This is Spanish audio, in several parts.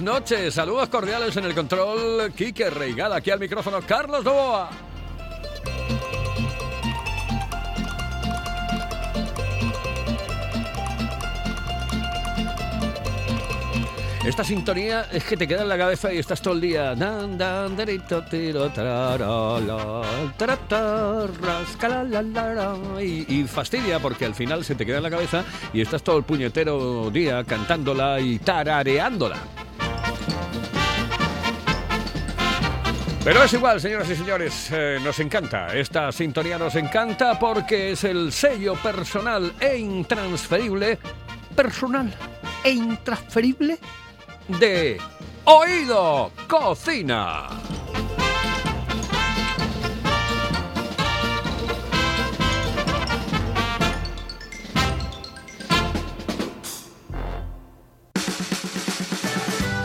Buenas noches. Saludos cordiales en el control. Quique Reigada, aquí al micrófono Carlos Novoa. Esta sintonía es que te queda en la cabeza y estás todo el día. Y fastidia porque al final se te queda en la cabeza y estás todo el puñetero día cantándola y tarareándola. Pero es igual, señoras y señores, eh, nos encanta. Esta sintonía nos encanta porque es el sello personal e intransferible, personal e intransferible de Oído Cocina.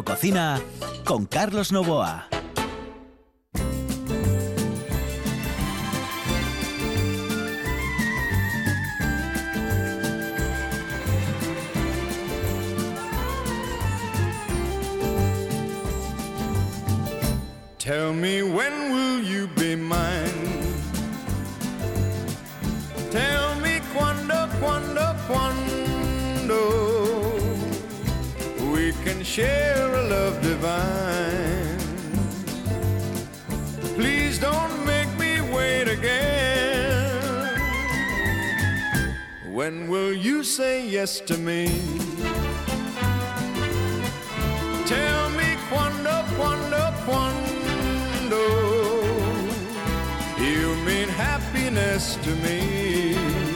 Cocina con Carlos Novoa. Tell me when will you be mine? Tell me cuando, cuando share a love divine. Please don't make me wait again. When will you say yes to me? Tell me cuando, cuando, cuando you mean happiness to me.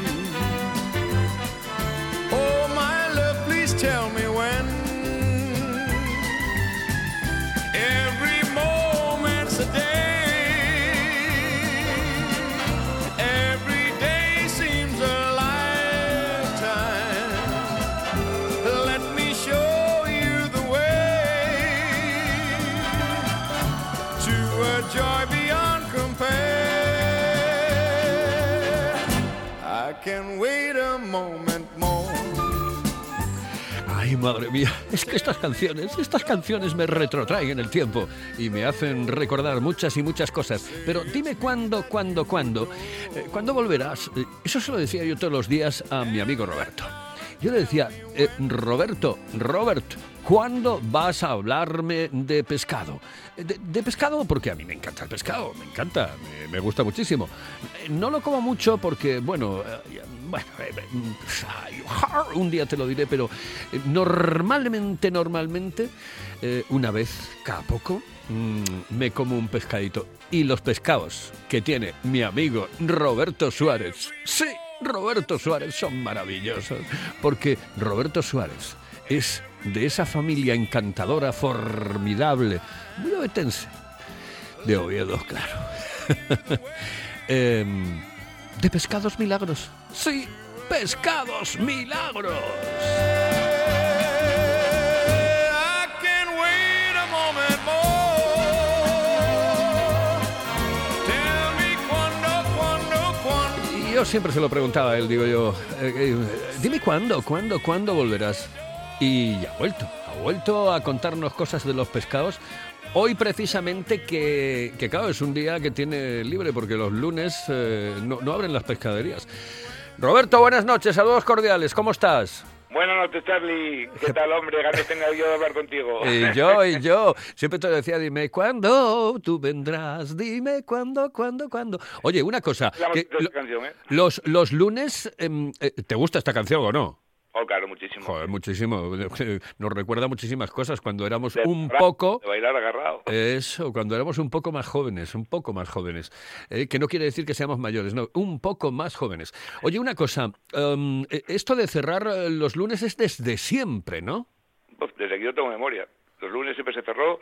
Moment more. Ay, madre mía, es que estas canciones, estas canciones me retrotraen en el tiempo y me hacen recordar muchas y muchas cosas. Pero dime cuándo, cuándo, cuándo, eh, ¿cuándo volverás? Eh, Eso se lo decía yo todos los días a mi amigo Roberto. Yo le decía, eh, Roberto, Robert, ¿cuándo vas a hablarme de pescado? Eh, De, pescado porque a mí me encanta el pescado, me encanta, me, gusta muchísimo. Eh, No lo como mucho porque, bueno, eh, bueno, un día te lo diré, pero normalmente, normalmente, una vez cada poco, mm, me como un pescadito. Y los pescados que tiene mi amigo Roberto Suárez, sí, Roberto Suárez son maravillosos, porque Roberto Suárez es de esa familia encantadora, formidable, muy obetense, de Oviedo, claro. Em, de pescados milagros. Sí, pescados milagros. Yo siempre se lo preguntaba a él, digo yo, eh, eh, dime cuándo, cuándo, cuándo volverás. Y ya ha vuelto, ha vuelto a contarnos cosas de los pescados. Hoy precisamente que, que claro, es un día que tiene libre porque los lunes eh, no, no abren las pescaderías. Roberto, buenas noches, saludos cordiales, ¿cómo estás? Buenas noches, Charlie. ¿Qué tal, hombre? Ganas tenga yo de hablar contigo. Y yo, y yo. Siempre te decía, dime cuándo tú vendrás, dime cuándo, cuándo, cuándo. Oye, una cosa. La que bonita lo- canción, ¿eh? los, los lunes, em, eh, ¿te gusta esta canción o no? Oh, claro, muchísimo. Joder, muchísimo. Nos recuerda muchísimas cosas cuando éramos De un poco... De bailar agarrado. Eso, cuando éramos un poco más jóvenes, un poco más jóvenes. Eh, que no quiere decir que seamos mayores, no, un poco más jóvenes. Oye, una cosa, eh, esto de cerrar eh, los lunes es desde siempre, ¿no? Pues desde que yo tengo memoria. Los lunes siempre se cerró,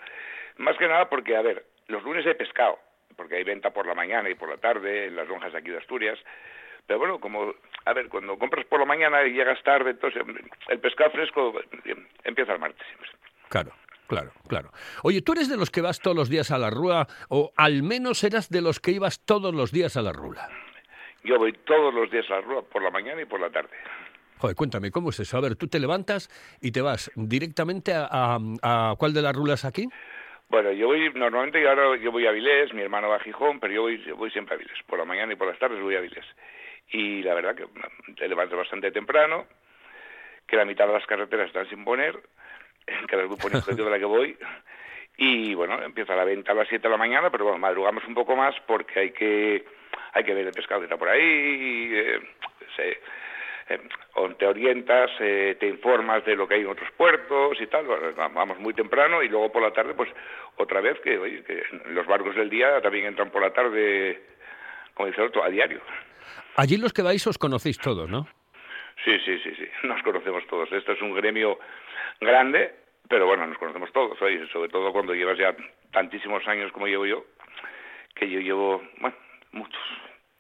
más que nada porque, a ver, los lunes hay pescado, porque hay venta por la mañana y por la tarde en las lonjas de aquí de Asturias. Pero bueno, como, a ver, cuando compras por la mañana y llegas tarde, entonces el pescado fresco eh, empieza el martes siempre. Claro, claro, claro. Oye, ¿tú eres de los que vas todos los días a la rúa o al menos eras de los que ibas todos los días a la rula? Yo voy todos los días a la rúa, por la mañana y por la tarde. Joder, cuéntame, ¿cómo es eso? A ver, tú te levantas y te vas directamente a, a- a ¿cuál de las rulas aquí? Bueno, yo voy, normalmente yo ahora yo voy a Vilés, mi hermano va a Gijón, pero yo voy, yo voy siempre a Vilés. Por la mañana y por las tardes voy a Vilés. Y la verdad que te levantas bastante temprano, que la mitad de las carreteras están sin poner, que poniendo yo de la que voy. Y bueno, empieza la venta a las 7 de la mañana, pero bueno, madrugamos un poco más porque hay que hay que ver el pescado que está por ahí, eh, eh, te orientas, eh, te informas de lo que hay en otros puertos y tal, vamos muy temprano y luego por la tarde, pues otra vez que, oye, que los barcos del día también entran por la tarde, como dice el otro, a diario. Allí los que vais os conocéis todos, ¿no? Sí, sí, sí, sí, nos conocemos todos. Esto es un gremio grande, pero bueno, nos conocemos todos, oye, sobre todo cuando llevas ya tantísimos años como llevo yo, que yo llevo, bueno, muchos.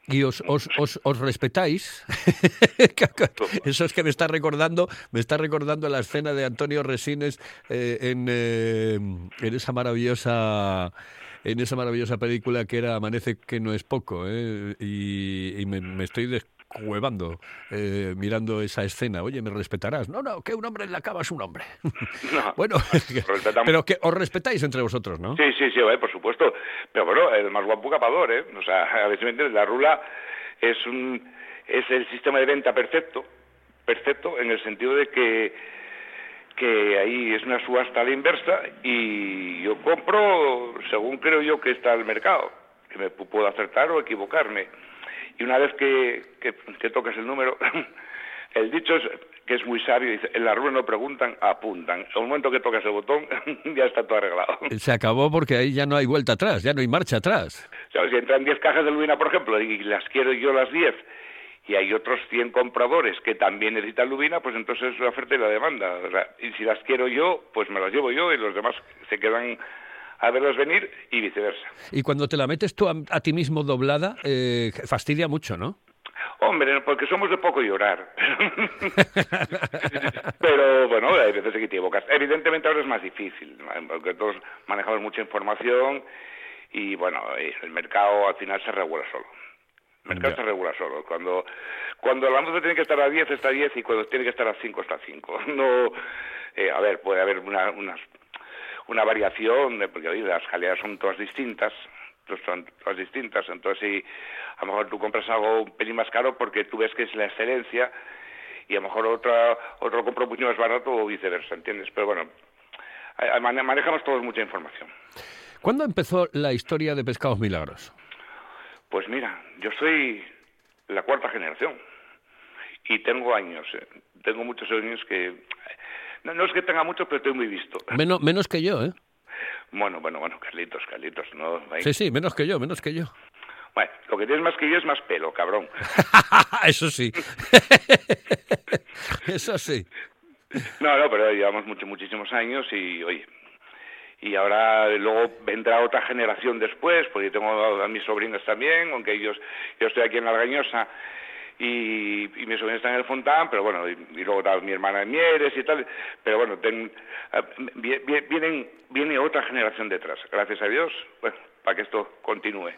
Y os, os, os, os respetáis. Eso es que me está recordando, me está recordando la escena de Antonio Resines eh, en, eh, en esa maravillosa en esa maravillosa película que era Amanece que no es poco, ¿eh? y, y me, me estoy descuevando eh, mirando esa escena. Oye, me respetarás. No, no, que un hombre en la cama es un hombre. No, bueno, pero que os respetáis entre vosotros, ¿no? Sí, sí, sí, eh, por supuesto. Pero bueno, el más guapo capador, ¿eh? O sea, a ver si me entiendes, la rula es un es el sistema de venta perfecto, perfecto en el sentido de que que ahí es una subasta a la inversa y yo compro según creo yo que está el mercado, que me pu- puedo acertar o equivocarme. Y una vez que, que, que tocas el número, el dicho es que es muy sabio, dice, en la rula no preguntan, apuntan. Al momento que tocas el botón, ya está todo arreglado. Se acabó porque ahí ya no hay vuelta atrás, ya no hay marcha atrás. O sea, si entran 10 cajas de lubina, por ejemplo, y las quiero yo las 10, y hay otros 100 compradores que también necesitan lubina, pues entonces es la oferta y la demanda. O sea, y si las quiero yo, pues me las llevo yo y los demás se quedan a verlas venir y viceversa. Y cuando te la metes tú a, a ti mismo doblada, eh, fastidia mucho, ¿no? Hombre, porque somos de poco llorar. Pero bueno, hay veces que te equivocas. Evidentemente ahora es más difícil, porque todos manejamos mucha información y bueno, eh, el mercado al final se regula solo. Mercado Ya. se regula solo. Cuando cuando la música tiene que estar a 10 está a 10 y cuando tiene que estar a 5 está a 5. No, eh, a ver, puede haber una, unas, una variación, de- porque oye, las jaleas son todas distintas, son todas distintas, entonces si a lo mejor tú compras algo un pelín más caro porque tú ves que es la excelencia y a lo mejor otra, otro lo compra un poquito más barato o viceversa, ¿entiendes? Pero bueno, manejamos todos mucha información. ¿Cuándo empezó la historia de Pescados Milagros? Pues mira, yo soy la cuarta generación y tengo años, eh, tengo muchos años que... No, no es que tenga muchos, pero estoy muy visto. Menos, menos que yo, ¿eh? Bueno, bueno, bueno, Carlitos, Carlitos, no... ahí- Sí, sí, menos que yo, menos que yo. Bueno, lo que tienes más que yo es más pelo, cabrón. Eso sí. Eso sí. No, no, pero llevamos mucho, muchísimos años y, oye, y ahora luego vendrá otra generación después, porque tengo a mis sobrinos también, aunque ellos, yo estoy aquí en Largañosa y, y mis sobrinos están en el Fontán, pero bueno, y, y luego está mi hermana en Mieres y tal, pero bueno, ten- vi- vi- vienen, viene otra generación detrás, gracias a Dios, bueno, para que esto continúe.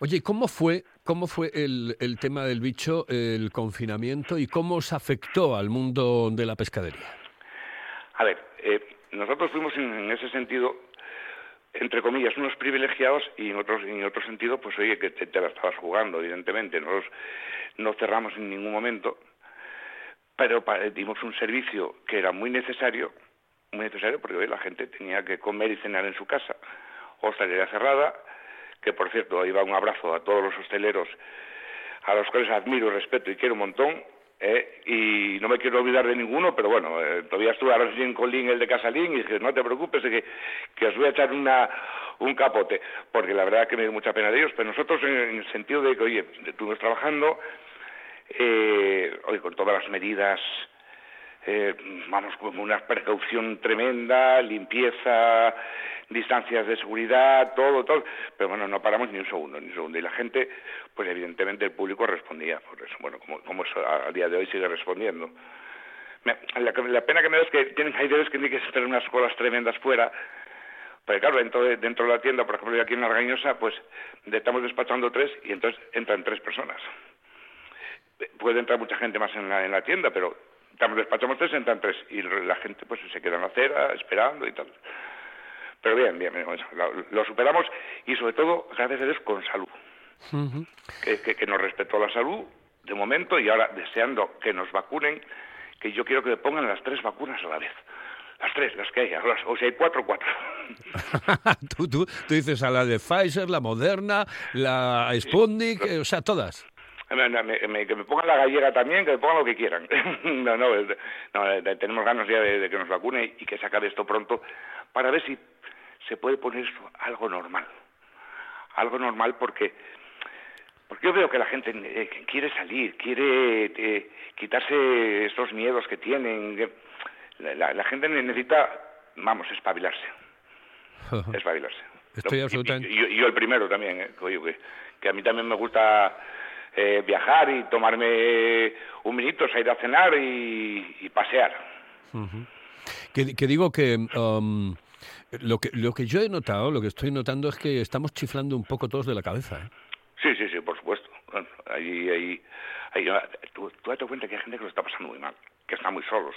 Oye, ¿cómo fue, cómo fue el, el tema del bicho, el confinamiento y cómo os afectó al mundo de la pescadería? A ver, eh, nosotros fuimos en, ese sentido, entre comillas, unos privilegiados y en otro sentido, pues oye, que te, la estabas jugando, evidentemente. Nosotros no cerramos en ningún momento, pero dimos un servicio que era muy necesario, muy necesario porque oye, la gente tenía que comer y cenar en su casa. Hostelería cerrada, que por cierto, ahí va un abrazo a todos los hosteleros a los cuales admiro, respeto y quiero un montón. Eh, y no me quiero olvidar de ninguno, pero bueno, eh, todavía estuve sí en Colín, el de Casalín, y dije, no te preocupes, que, que os voy a echar una, un capote, porque la verdad que me dio mucha pena de ellos, pero nosotros en, en el sentido de que, oye, estuvimos trabajando, eh, oye, con todas las medidas, eh, vamos, con una precaución tremenda, limpieza, distancias de seguridad, todo, todo, pero bueno, no paramos ni un segundo, ni un segundo. Y la gente, pues evidentemente el público respondía por eso, bueno, como, como eso a, día de hoy sigue respondiendo. La, la pena que me da es que tienen, hay veces que tienen que hacer unas colas tremendas fuera, porque claro, dentro de, dentro de la tienda, por ejemplo, yo aquí en Argañosa, pues estamos despachando tres y entonces entran tres personas. Puede entrar mucha gente más en la, en la tienda, pero estamos despachamos tres, entran tres y la gente pues se queda en la acera esperando y tal. Pero bien, bien, bien, lo, lo superamos y sobre todo, gracias a Dios, con salud. que, que- que nos respetó la salud de momento y ahora deseando que nos vacunen, que yo quiero que me pongan las tres vacunas a la vez. Las tres, las que haya. las- o si hay cuatro, cuatro. tú, tú, tú dices a la de Pfizer, la Moderna, la Sputnik, eh, o sea, todas. Me- me- me- que me pongan la gallega también, que me pongan lo que quieran. no, no, tenemos ganas ya de, de que nos vacune y que se acabe esto pronto para ver si se puede poner esto algo normal. Algo normal porque porque yo veo que la gente eh, quiere salir, quiere eh, quitarse estos miedos que tienen. La, la- la gente necesita, vamos, espabilarse. espabilarse. Estoy No, absolutamente- Y, y yo el primero también, eh, que a mí también me gusta eh, viajar y tomarme un minuto, salir a cenar y, y pasear. Que, que digo que um, lo que lo que yo he notado, lo que estoy notando es que estamos chiflando un poco todos de la cabeza. ¿eh? Sí, sí, sí, por supuesto. Bueno, ahí, ahí, ahí, ah, tú, tú date cuenta que hay gente que lo está pasando muy mal, que están muy solos,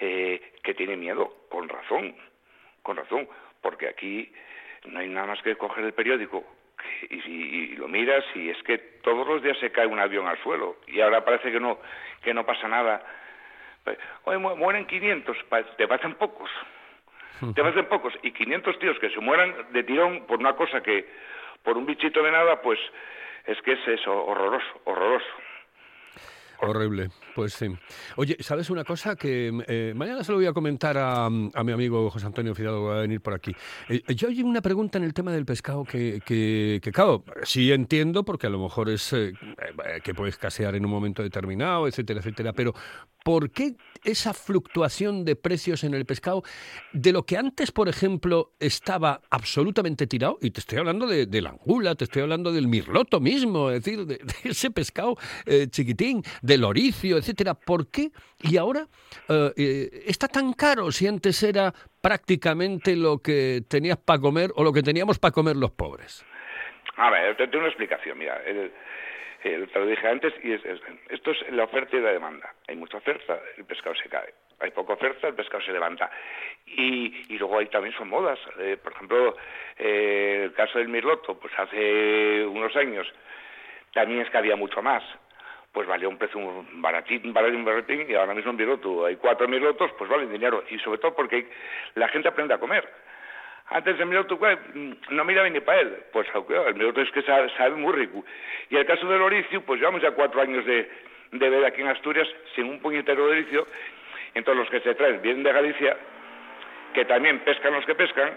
eh, que tiene miedo, con razón, con razón, porque aquí no hay nada más que coger el periódico y, y- y lo miras y es que todos los días se cae un avión al suelo y ahora parece que no, que no pasa nada. Oye, mu- mueren 500, pa- te parecen pocos. Te parecen pocos. Y 500 tíos que se mueran de tirón por una cosa que, por un bichito de nada, pues es que es eso, horroroso, horroroso. Horrible, pues sí. Oye, ¿sabes una cosa? Que eh, mañana se lo voy a comentar a, a mi amigo José Antonio Fidalgo, va a venir por aquí. Eh, yo oí una pregunta en el tema del pescado que, que, que, claro, sí entiendo, porque a lo mejor es eh, eh, que puede escasear en un momento determinado, etcétera, etcétera, pero ¿por qué esa fluctuación de precios en el pescado de lo que antes, por ejemplo, estaba absolutamente tirado? Y te estoy hablando de, la angula, te estoy hablando del mirloto mismo, es decir, de, ese pescado eh, chiquitín, del oricio, etcétera. ¿Por qué? Y ahora eh, eh, está tan caro si antes era prácticamente lo que tenías para comer o lo que teníamos para comer los pobres. A ver, te tengo una explicación, mira. Te lo dije antes, y es, es- esto es la oferta y la demanda. Hay mucha oferta, el pescado se cae. Hay poca oferta, el pescado se levanta. Y, y luego hay también son modas. Eh, por ejemplo, el caso del mirloto, pues hace unos años también es que había mucho más. Pues valía un precio baratín, baratín, baratín, y ahora mismo en mirloto hay cuatro mirlotos, pues valen dinero. Y sobre todo porque la gente aprende a comer. Antes el minuto pues, no miraba ni para él. Pues el minuto es que sabe, sabe muy rico. Y el caso del oricio, pues llevamos ya cuatro años de, de ver aquí en Asturias sin un puñetero de oricio. Entonces los que se traen vienen de Galicia, que también pescan los que pescan,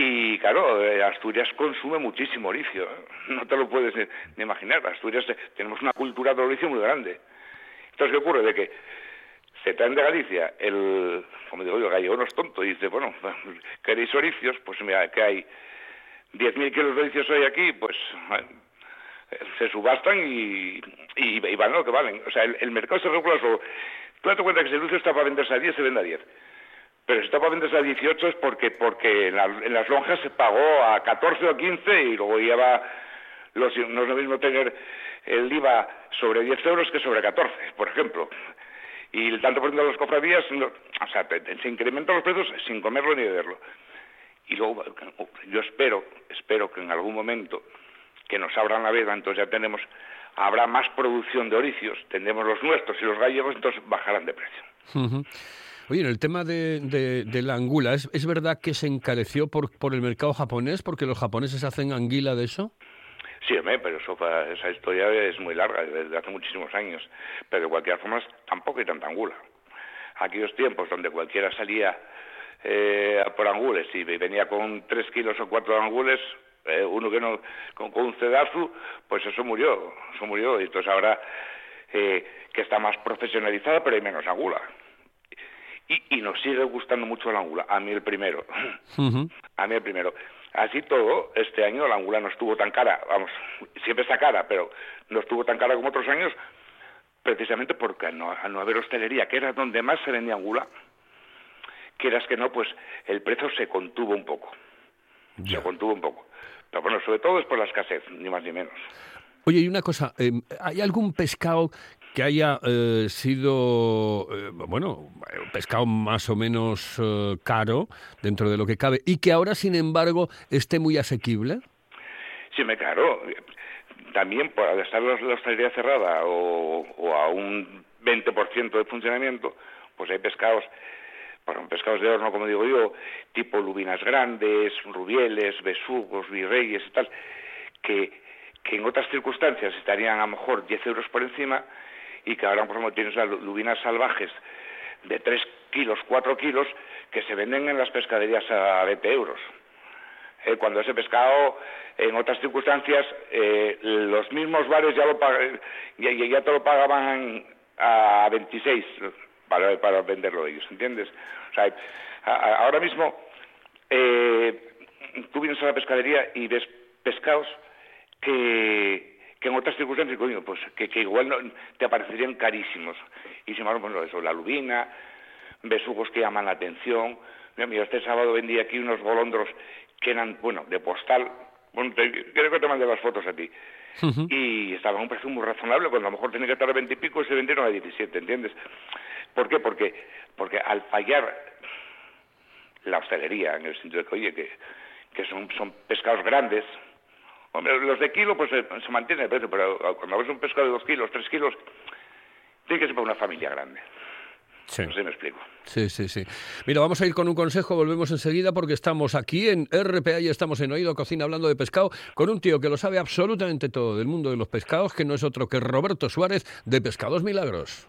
y claro, eh, Asturias consume muchísimo oricio. No te lo puedes ni, imaginar. Asturias eh, tenemos una cultura de oricio muy grande. Entonces, ¿qué ocurre? De que se traen de Galicia el, como digo yo, el gallego no es tonto, y dice, bueno, ¿queréis oricios? Pues mira, que hay 10.000 kilos de oricios hoy aquí, pues eh, se subastan y, y, y valen lo que valen. O sea, el, mercado se regula solo. Tú date cuenta que si el oricio está para venderse a 10, se vende a 10. Pero si está para venderse a 18 es porque, porque en, la- en las lonjas se pagó a 14 o 15 y luego lleva los, no es lo mismo tener el IVA sobre 10 euros que sobre 14, por ejemplo. Y el tanto por ciento de las cofradías, o sea, se incrementan los precios sin comerlo ni beberlo. Y luego, yo espero, espero que en algún momento que nos abran la veda, entonces ya tenemos habrá más producción de oricios, tendremos los nuestros y los gallegos, entonces bajarán de precio. Oye, en el tema de, de- la angula, ¿es, es verdad que se encareció por, por el mercado japonés? Porque los japoneses hacen anguila de eso. Sí, pero eso, esa historia es muy larga, desde hace muchísimos años. Pero de cualquier forma tampoco hay tanta angula. Aquellos tiempos donde cualquiera salía eh, por angules y venía con tres kilos o cuatro angules, eh, uno que no, con, con un cedazo, pues eso murió, eso murió. Y entonces ahora eh, que está más profesionalizada, pero hay menos angula. Y, y nos sigue gustando mucho la angula, a mí el primero. A mí el primero. Así todo, este año la angula no estuvo tan cara, vamos, siempre está cara, pero no estuvo tan cara como otros años, precisamente porque al no, al no haber hostelería, que era donde más se vendía angula, quieras que no, pues el precio se contuvo un poco, Ya. se contuvo un poco. Pero bueno, sobre todo es por la escasez, ni más ni menos. Oye, y una cosa, eh, ¿hay algún pescado que haya eh, sido, eh, bueno, un pescado más o menos eh, caro dentro de lo que cabe y que ahora, sin embargo, esté muy asequible? Sí, me claro. También por estar la hostelería cerrada o, o a un 20% de funcionamiento, pues hay pescados, bueno, pescados de horno, como digo yo, tipo lubinas grandes, rubieles, besugos, virreyes y tal, que, que en otras circunstancias estarían a lo mejor 10 euros por encima y que ahora, por ejemplo, tienes las lu- lubinas salvajes de 3 kilos, 4 kilos, que se venden en las pescaderías a 20 euros. Eh, cuando ese pescado en otras circunstancias eh, los mismos bares ya lo ya, ya- te lo pagaban a 26 para, para venderlo ellos, ¿entiendes? O sea, ahora mismo eh, tú vienes a la pescadería y ves pescados que, que en otras circunstancias, coño, pues que, que igual no- te aparecerían carísimos. Y sin embargo, pues eso, la lubina, besugos que llaman la atención. Mira, mira, este sábado vendí aquí unos golondros que eran, bueno, de postal. Bueno, te- creo que te mandé las fotos a ti. Y estaban a un precio muy razonable, cuando a lo mejor tenía que estar a 20 y pico y se vendieron a 17, ¿entiendes? ¿Por qué? Porque, porque al fallar la hostelería, en el sentido de que, oye, que, que son, son pescados grandes, Hombre, los de kilo pues se, se mantiene el precio, pero cuando ves un pescado de dos kilos, tres kilos, tiene que ser para una familia grande. Sí. No sé si me explico. Sí, sí, sí. Mira, vamos a ir con un consejo, volvemos enseguida porque estamos aquí en RPA y estamos en Oído Cocina hablando de pescado con un tío que lo sabe absolutamente todo del mundo de los pescados, que no es otro que Roberto Suárez de Pescados Milagros.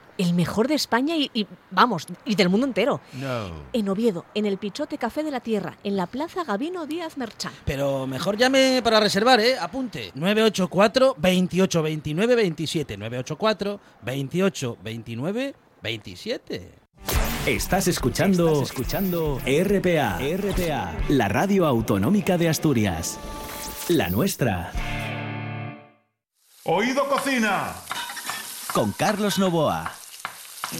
El mejor de España y, y, vamos, y del mundo entero. No. En Oviedo, en el Pichote Café de la Tierra, en la Plaza Gabino Díaz Merchán. Pero mejor llame para reservar, ¿eh? Apunte. 984 28 29 27. 984 28 29 27. Estás escuchando, escuchando RPA, RPA, la radio autonómica de Asturias. La nuestra, Oído Cocina. con Carlos Novoa. When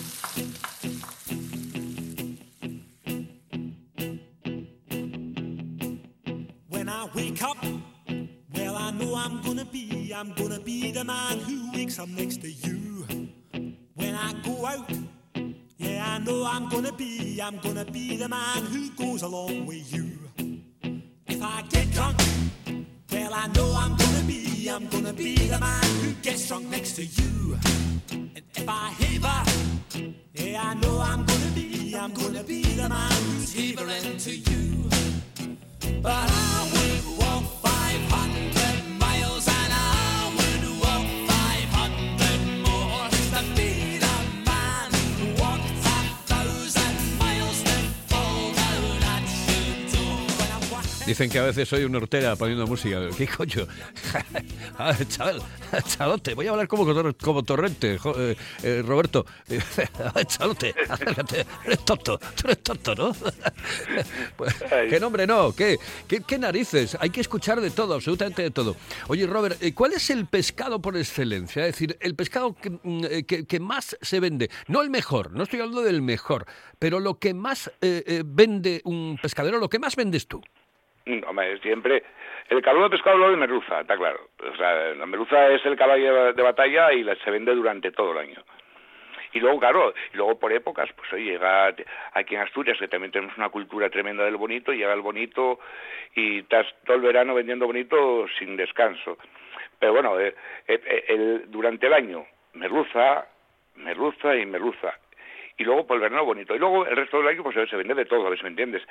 I wake up, well, I know I'm gonna be, I'm gonna be the man who wakes up next to you. When I go out, yeah, I know I'm gonna be, I'm gonna be the man who goes along with you. If I get drunk, well, I know I'm gonna be, I'm gonna be the man who gets drunk next to you. If I heaver, yeah, I know I'm gonna be, I'm gonna be the man who's heavering to you. But I would walk 500 Dicen que a veces soy un hortera poniendo música. ¿Qué coño? A ver, chaval, chalote, voy a hablar como, como torrente, jo- eh, eh, Roberto. A ver, chalote, acércate. Eres tonto, tú eres tonto, ¿no? Pues, ¿Qué nombre no? ¿Qué? ¿Qué, qué narices? Hay que escuchar de todo, absolutamente de todo. Oye, Robert, eh, ¿cuál es el pescado por excelencia? Es decir, el pescado que, mm, que- que más se vende. No el mejor, no estoy hablando del mejor, pero lo que más eh, vende un pescadero, lo que más vendes tú. Mm, siempre. El caballo de pescado lo de merluza, está claro. La merluza es el caballo de batalla y la, se vende durante todo el año. Y luego, claro, y luego por épocas, pues oye, llega aquí en Asturias, que también tenemos una cultura tremenda del bonito, llega el bonito y estás todo el verano vendiendo bonito sin descanso. Pero bueno, eh, eh, el- durante el año, merluza, merluza y merluza. Y luego por el verano bonito. Y luego el resto del año pues se vende de todo, a ver me entiendes.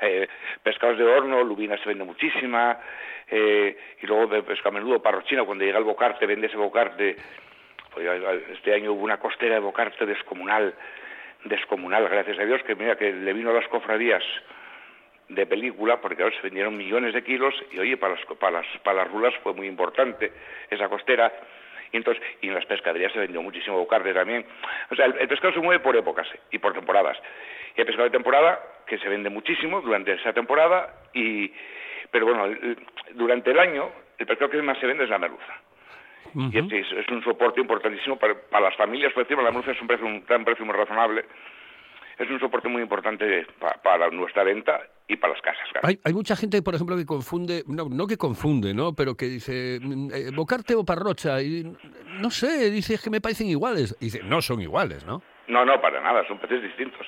Eh, pescados de horno, lubina se vende muchísima. eh, y luego de pescado a menudo, parrochina, cuando llega el bocarte, vende ese bocarte. Pues, este año hubo una costera de bocarte descomunal, descomunal, gracias a Dios, que mira, que le vino a las cofradías de película, porque claro, se vendieron millones de kilos y oye, para las, para las, para las rulas fue muy importante esa costera. Y entonces, y en las pescaderías se vendió muchísimo bocarte también. O sea, el pescado se mueve por épocas y por temporadas. Hay pescado de temporada que se vende muchísimo durante esa temporada, y pero bueno, el- el- durante el año el pescado que más se vende es la merluza. Y es, es- es un soporte importantísimo para, para las familias, por decirlo, la merluza es un precio, un, un precio muy razonable. Es un soporte muy importante pa- para nuestra venta y para las casas. claro. Hay, hay mucha gente, por ejemplo, que confunde, no, no que confunde, ¿no? Pero que dice, mm, eh, bocarte o parrocha, y no sé, dice es que me parecen iguales. Y dice, no son iguales, ¿no? No, no, para nada, son peces distintos.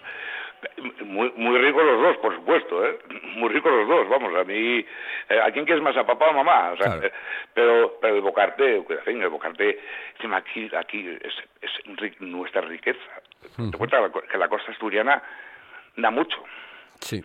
Muy, muy ricos los dos, por supuesto, ¿eh? Muy ricos los dos, vamos, a mí... eh, ¿A quién quieres más, a papá o a mamá? O sea, Claro. eh, pero, pero el bocarte, el bocarte, aquí, aquí es, es nuestra riqueza. Te cuenta que la costa asturiana da mucho, Sí.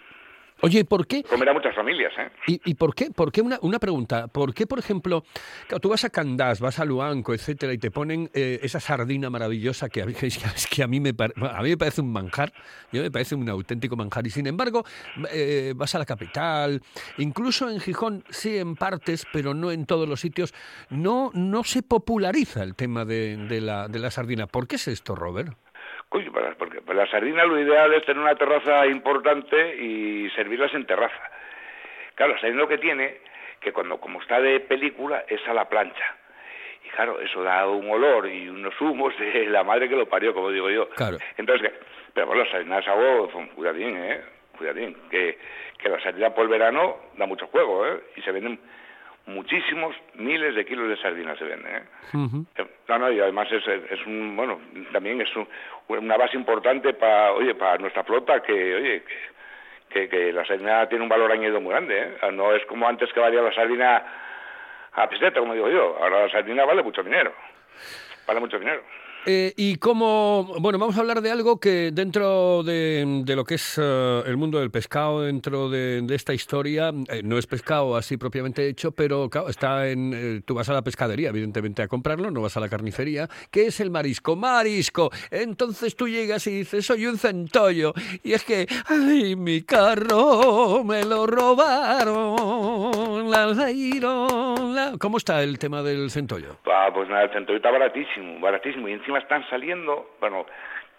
Oye, ¿y ¿por qué? comer a muchas familias, ¿eh? ¿Y, y por qué? ¿Por qué una, una pregunta? ¿Por qué, por ejemplo, claro, tú vas a Candás, vas a Luanco, etcétera, y te ponen eh, esa sardina maravillosa que a mí, que es que a mí, me, a mí me parece un manjar, yo me parece un auténtico manjar, y sin embargo eh, vas a la capital, incluso en Gijón, sí en partes, pero no en todos los sitios, no, no se populariza el tema de, de la, de la sardina. ¿Por qué es esto, Robert? Para- porque para la sardina lo ideal es tener una terraza importante y servirlas en terraza. Claro, la sardina lo que tiene, que cuando como está de película, es a la plancha. Y claro, eso da un olor y unos humos de la madre que lo parió, como digo yo. Claro. Entonces, pero bueno, la sardina es algo, cuidadín, ¿eh? Cuidadín, que, que la sardina por el verano da mucho juego, ¿eh? Y se venden muchísimos, miles de kilos de sardinas se venden, ¿eh? Eh, No, no, y además es, es un, bueno, también es un- una base importante para, oye, para nuestra flota que, oye, que, que, la sardina tiene un valor añadido muy grande, ¿eh? No es como antes que valía la sardina a peseta, como digo yo. Ahora la sardina vale mucho dinero. Vale mucho dinero. Eh, y como, bueno, vamos a hablar de algo que dentro de, de lo que es eh, el mundo del pescado, dentro de, esta historia, eh, no es pescado así propiamente hecho, pero claro, está en, eh, tú vas a la pescadería, evidentemente, a comprarlo, no vas a la carnicería, que es el marisco, marisco. Entonces tú llegas y dices, soy un centollo, y es que, ay, mi carro me lo robaron, la, la, la. ¿Cómo está el tema del centollo? Ah, pues nada, el centollo está baratísimo, baratísimo. Y encima están saliendo, bueno,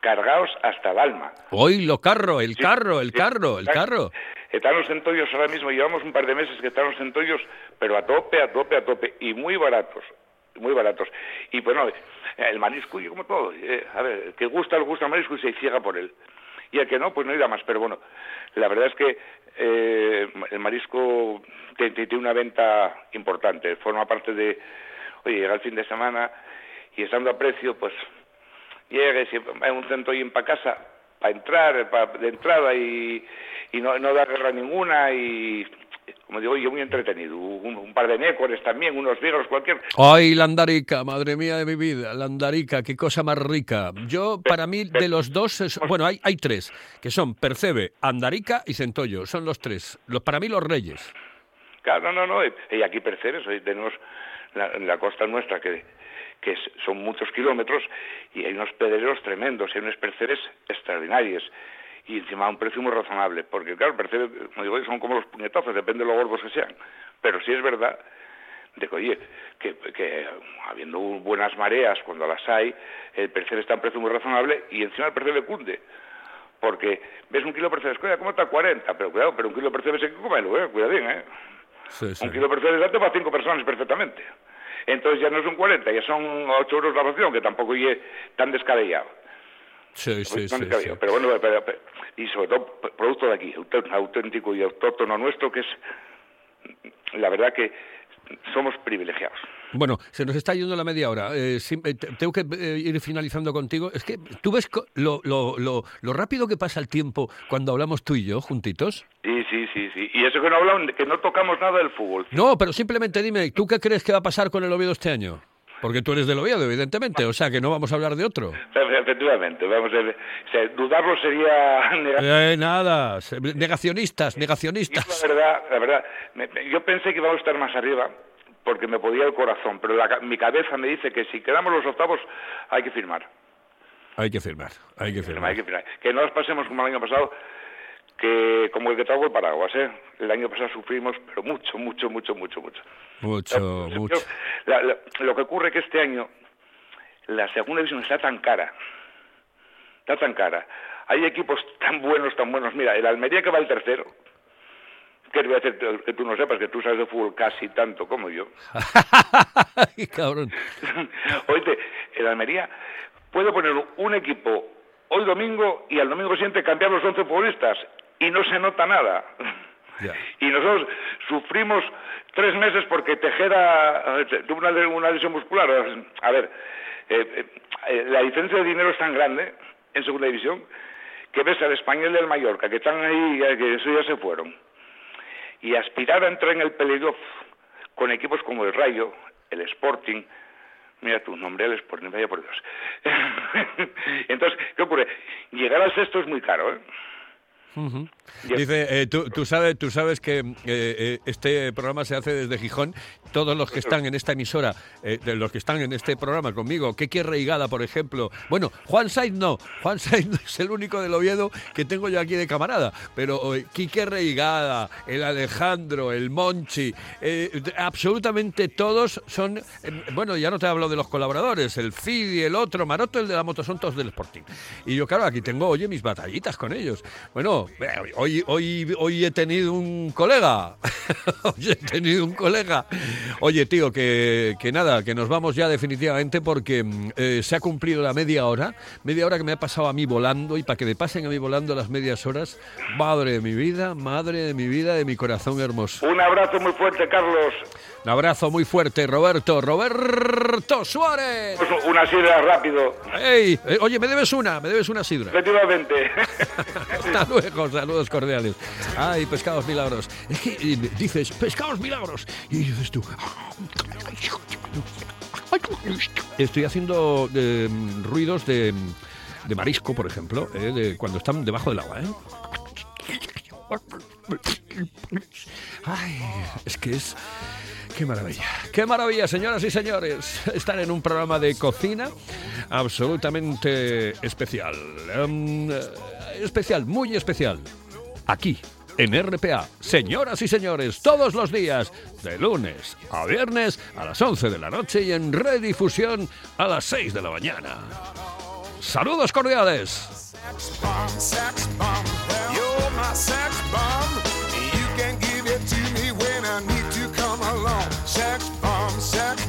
cargados hasta el alma. Hoy lo carro, el Sí, carro, el sí, carro, el carro. Están los centollos ahora mismo, llevamos un par de meses que están los centollos, pero a tope, a tope, a tope, y muy baratos, muy baratos. Y bueno, el marisco, y como todo, eh, a ver, el que gusta, le gusta el marisco y se ciega por él. Y el que no, pues no irá más. Pero bueno, la verdad es que eh, el marisco tiene una venta importante, forma parte de, oye, llega el fin de semana y estando a precio, pues llegues y hay un centollo para casa, para entrar, pa- de entrada y, y no, no da guerra ninguna y, como digo, yo muy entretenido. Un, un par de nécores también, unos vigos, cualquier... Ay, la andarica, madre mía de mi vida, la andarica, qué cosa más rica. Yo, para mí, de los dos, es- bueno, hay, hay tres, que son percebe, andarica y centollo, son los tres. Los, para mí, los reyes. Claro, no, no, y y aquí percebes, hoy tenemos la, la costa nuestra que, que son muchos kilómetros y hay unos pedreros tremendos, hay unos percebes extraordinarios. y encima a un precio muy razonable, porque claro, parece, como digo, son como los puñetazos, depende de lo gordos que sean, pero sí es verdad de que, oye, que, que habiendo buenas mareas, cuando las hay, el precio está en precio muy razonable y encima el precio le cunde. Porque ves un kilo de percebes, cuidado, ¿cómo está 40? Pero cuidado, pero un kilo de percebes hay que comerlo, ¿eh? Cuidado bien, ¿eh? Sí, sí. Un kilo de percebes date para cinco personas perfectamente. Entonces ya no son 40, ya son 8 euros la ración, que tampoco es tan descabellado. Sí, sí, sí. Pero bueno, pero- pero- y sobre todo producto de aquí, autén- auténtico y autóctono nuestro, que es la verdad que somos privilegiados. Bueno, se nos está yendo la media hora. Eh, sí, eh, te- tengo que eh, ir finalizando contigo. Es que tú ves lo, lo, lo, lo rápido que pasa el tiempo cuando hablamos tú y yo juntitos. Sí, sí, sí, sí. Y eso que no hablan, que no tocamos nada del fútbol. No, pero simplemente dime, ¿tú qué crees que va a pasar con el Oviedo este año? Porque tú eres del Oviedo, evidentemente, o sea que no vamos a hablar de otro. Efe- Efectivamente, vamos a. O sea, dudarlo sería. Eh, nada, negacionistas, negacionistas. La verdad, la verdad, yo pensé que íbamos a estar más arriba porque me podía el corazón, pero la mi cabeza me dice que si quedamos los octavos hay que firmar. Hay que firmar, hay que Hay firmar. que firmar. Que no nos pasemos como el año pasado, que como el que trago el paraguas, ¿eh? El año pasado sufrimos, pero mucho, mucho, mucho, mucho, mucho. Mucho, mucho. la- la- lo que ocurre es que este año la segunda división está tan cara, está tan cara. Hay equipos tan buenos, tan buenos. Mira, el Almería que va al tercero, que te voy a decir que tú no sepas, que tú sabes de fútbol casi tanto como yo. Cabrón. Oíste, el Almería puede poner un equipo hoy domingo y al domingo siguiente cambiar los 11 futbolistas y no se nota nada. Y nosotros sufrimos tres meses porque Tejera eh, tuvo una, le- una lesión muscular. A ver, eh, eh, la diferencia de dinero es tan grande en segunda división que ves al español y al Mallorca, que están ahí, eh, que eso ya se fueron. Y aspirar a entrar en el playoff con equipos como el Rayo, el Sporting, Mira tu nombre, el Sporting, vaya por Dios. Entonces, ¿qué ocurre? Llegar al sexto es muy caro, ¿eh? Dice, eh, tú, tú sabes, tú sabes que eh, eh, este programa se hace desde Gijón. Todos los que están en esta emisora, eh, de los que están en este programa conmigo, Keke Reigada, por ejemplo. Bueno, Juan Saiz no. Juan Saiz no es el único del Oviedo que tengo yo aquí de camarada. Pero Quique Reigada, el Alejandro, el Monchi, absolutamente todos son. bueno, ya no te hablo de los colaboradores, el Fidi, el otro, Maroto, el de la moto, son todos del Sporting. Y yo, claro, aquí tengo, oye, mis batallitas con ellos. Bueno, hoy, hoy, hoy he tenido un colega. hoy he tenido un colega. Oye, tío, que, que nada, que nos vamos ya definitivamente porque mm, eh, se ha cumplido la media hora. Media hora que me ha pasado a mí volando y para que me pasen a mí volando las medias horas. Madre de mi vida, madre de mi vida, de mi corazón hermoso. Un abrazo muy fuerte, Carlos. Un abrazo muy fuerte, Roberto. Roberto Suárez. Pues Una sidra rápido. ¡Ey! Eh, oye, me debes una, me debes una sidra. Efectivamente. Hasta luego, saludos cordiales. Ay, pescados milagros. Es que eh, dices, pescados milagros. Y dices tú. Estoy haciendo eh, ruidos de, de marisco, por ejemplo, eh, de cuando están debajo del agua. ¿eh? Ay, es que es. Qué maravilla, qué maravilla, señoras y señores, estar en un programa de cocina absolutamente especial. Em, eh, especial, muy especial. Aquí, en RPA, señoras y señores, todos los días, de lunes a viernes a las 11 de la noche y en redifusión a las 6 de la mañana. Saludos cordiales. Bomb, sex bomb, check.